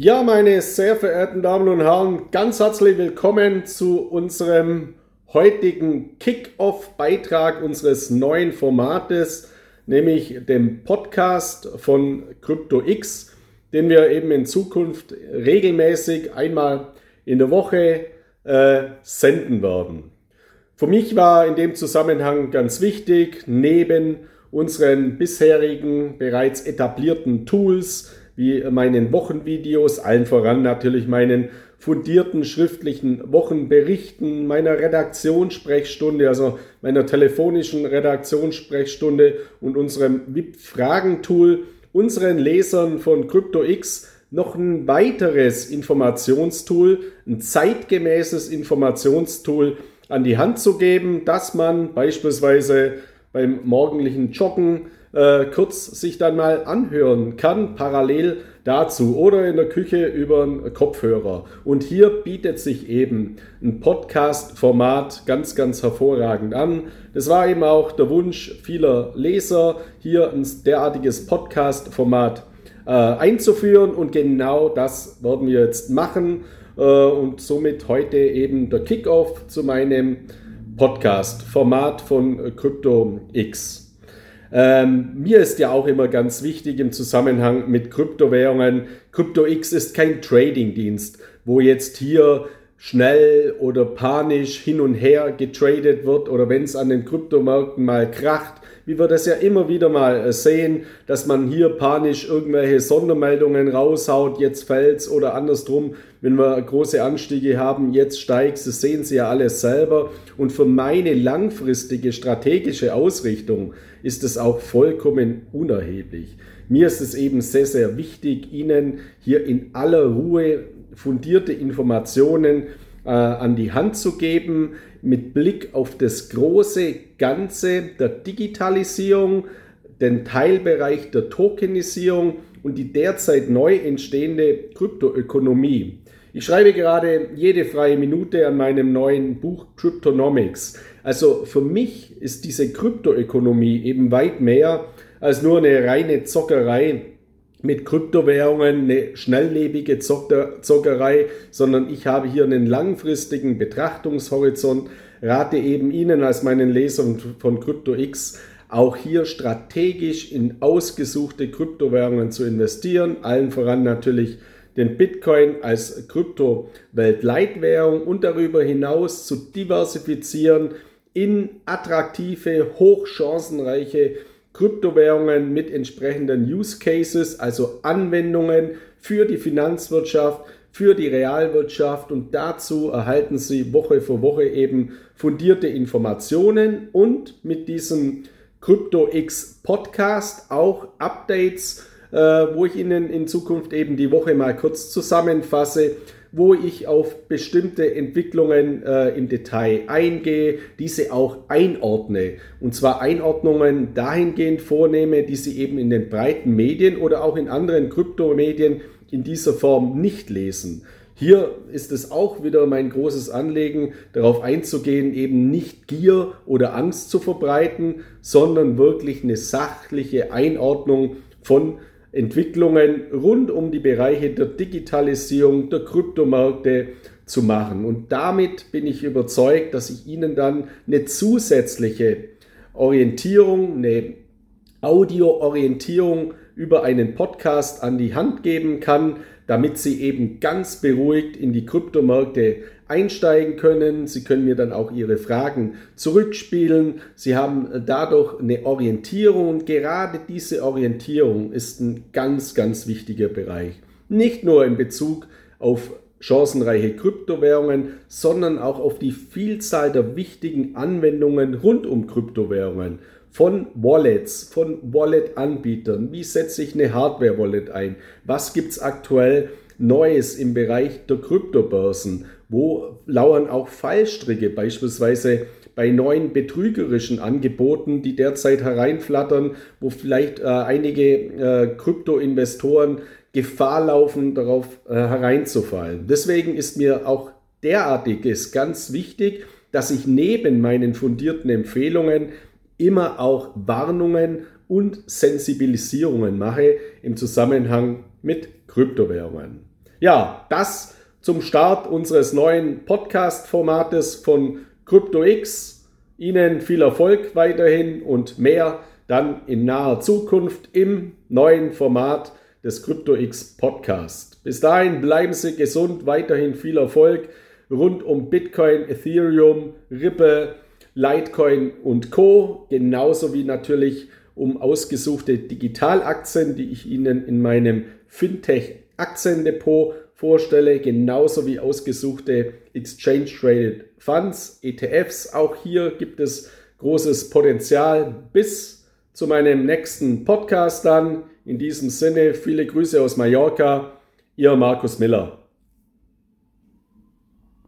Ja, meine sehr verehrten Damen und Herren, ganz herzlich willkommen zu unserem heutigen Kick-Off-Beitrag unseres neuen Formates, nämlich dem Podcast von CryptoX, den wir eben in Zukunft regelmäßig einmal in der Woche äh, senden werden. Für mich war in dem Zusammenhang ganz wichtig, neben unseren bisherigen bereits etablierten Tools, wie meinen Wochenvideos, allen voran natürlich meinen fundierten schriftlichen Wochenberichten, meiner Redaktionssprechstunde, also meiner telefonischen Redaktionssprechstunde und unserem VIP-Fragentool, unseren Lesern von CryptoX noch ein weiteres Informationstool, ein zeitgemäßes Informationstool an die Hand zu geben, dass man beispielsweise beim morgendlichen Joggen äh, kurz sich dann mal anhören kann, parallel dazu oder in der Küche über einen Kopfhörer. Und hier bietet sich eben ein Podcast-Format ganz, ganz hervorragend an. Das war eben auch der Wunsch vieler Leser, hier ein derartiges Podcast-Format äh, einzuführen und genau das werden wir jetzt machen äh, und somit heute eben der Kickoff zu meinem Podcast-Format von CryptoX. Ähm, mir ist ja auch immer ganz wichtig im Zusammenhang mit Kryptowährungen, CryptoX ist kein Trading-Dienst, wo jetzt hier schnell oder panisch hin und her getradet wird oder wenn es an den Kryptomärkten mal kracht, wie wir das ja immer wieder mal äh, sehen, dass man hier panisch irgendwelche Sondermeldungen raushaut, jetzt fällt's oder andersrum, wenn wir große Anstiege haben, jetzt steigt das sehen Sie ja alles selber. Und für meine langfristige strategische Ausrichtung ist es auch vollkommen unerheblich. Mir ist es eben sehr, sehr wichtig, Ihnen hier in aller Ruhe fundierte Informationen äh, an die Hand zu geben, mit Blick auf das große Ganze der Digitalisierung, den Teilbereich der Tokenisierung und die derzeit neu entstehende Kryptoökonomie. Ich schreibe gerade jede freie Minute an meinem neuen Buch Cryptonomics. Also für mich ist diese Kryptoökonomie eben weit mehr als nur eine reine Zockerei mit Kryptowährungen eine schnelllebige Zockerei, sondern ich habe hier einen langfristigen Betrachtungshorizont, rate eben Ihnen als meinen Lesern von CryptoX auch hier strategisch in ausgesuchte Kryptowährungen zu investieren, allen voran natürlich den Bitcoin als Krypto-Weltleitwährung und darüber hinaus zu diversifizieren in attraktive, hochchancenreiche Kryptowährungen mit entsprechenden Use Cases, also Anwendungen für die Finanzwirtschaft, für die Realwirtschaft. Und dazu erhalten Sie Woche für Woche eben fundierte Informationen und mit diesem CryptoX Podcast auch Updates, äh, wo ich Ihnen in Zukunft eben die Woche mal kurz zusammenfasse, wo ich auf bestimmte Entwicklungen äh, im Detail eingehe, diese auch einordne. Und zwar Einordnungen dahingehend vornehme, die Sie eben in den breiten Medien oder auch in anderen Kryptomedien in dieser Form nicht lesen. Hier ist es auch wieder mein großes Anliegen, darauf einzugehen, eben nicht Gier oder Angst zu verbreiten, sondern wirklich eine sachliche Einordnung von Entwicklungen rund um die Bereiche der Digitalisierung, der Kryptomärkte zu machen. Und damit bin ich überzeugt, dass ich Ihnen dann eine zusätzliche Orientierung, eine Audioorientierung über einen Podcast an die Hand geben kann, damit Sie eben ganz beruhigt in die Kryptomärkte einsteigen können. Sie können mir dann auch Ihre Fragen zurückspielen. Sie haben dadurch eine Orientierung und gerade diese Orientierung ist ein ganz, ganz wichtiger Bereich. Nicht nur in Bezug auf chancenreiche Kryptowährungen, sondern auch auf die Vielzahl der wichtigen Anwendungen rund um Kryptowährungen. Von Wallets, von Wallet-Anbietern. Wie setze ich eine Hardware-Wallet ein? Was gibt es aktuell Neues im Bereich der Kryptobörsen? Wo lauern auch Fallstricke, beispielsweise bei neuen betrügerischen Angeboten, die derzeit hereinflattern, wo vielleicht äh, einige äh, Kryptoinvestoren Gefahr laufen, darauf äh, hereinzufallen. Deswegen ist mir auch derartiges ganz wichtig, dass ich neben meinen fundierten Empfehlungen immer auch Warnungen und Sensibilisierungen mache im Zusammenhang mit Kryptowährungen. Ja, das zum Start unseres neuen Podcast-Formates von CryptoX. Ihnen viel Erfolg weiterhin und mehr dann in naher Zukunft im neuen Format des CryptoX Podcast. Bis dahin bleiben Sie gesund, weiterhin viel Erfolg rund um Bitcoin, Ethereum, Ripple, Litecoin und Co. Genauso wie natürlich um ausgesuchte Digitalaktien, die ich Ihnen in meinem Fintech Aktiendepot vorstelle, genauso wie ausgesuchte Exchange Traded Funds, ETFs. Auch hier gibt es großes Potenzial. Bis zu meinem nächsten Podcast dann. In diesem Sinne viele Grüße aus Mallorca. Ihr Markus Miller.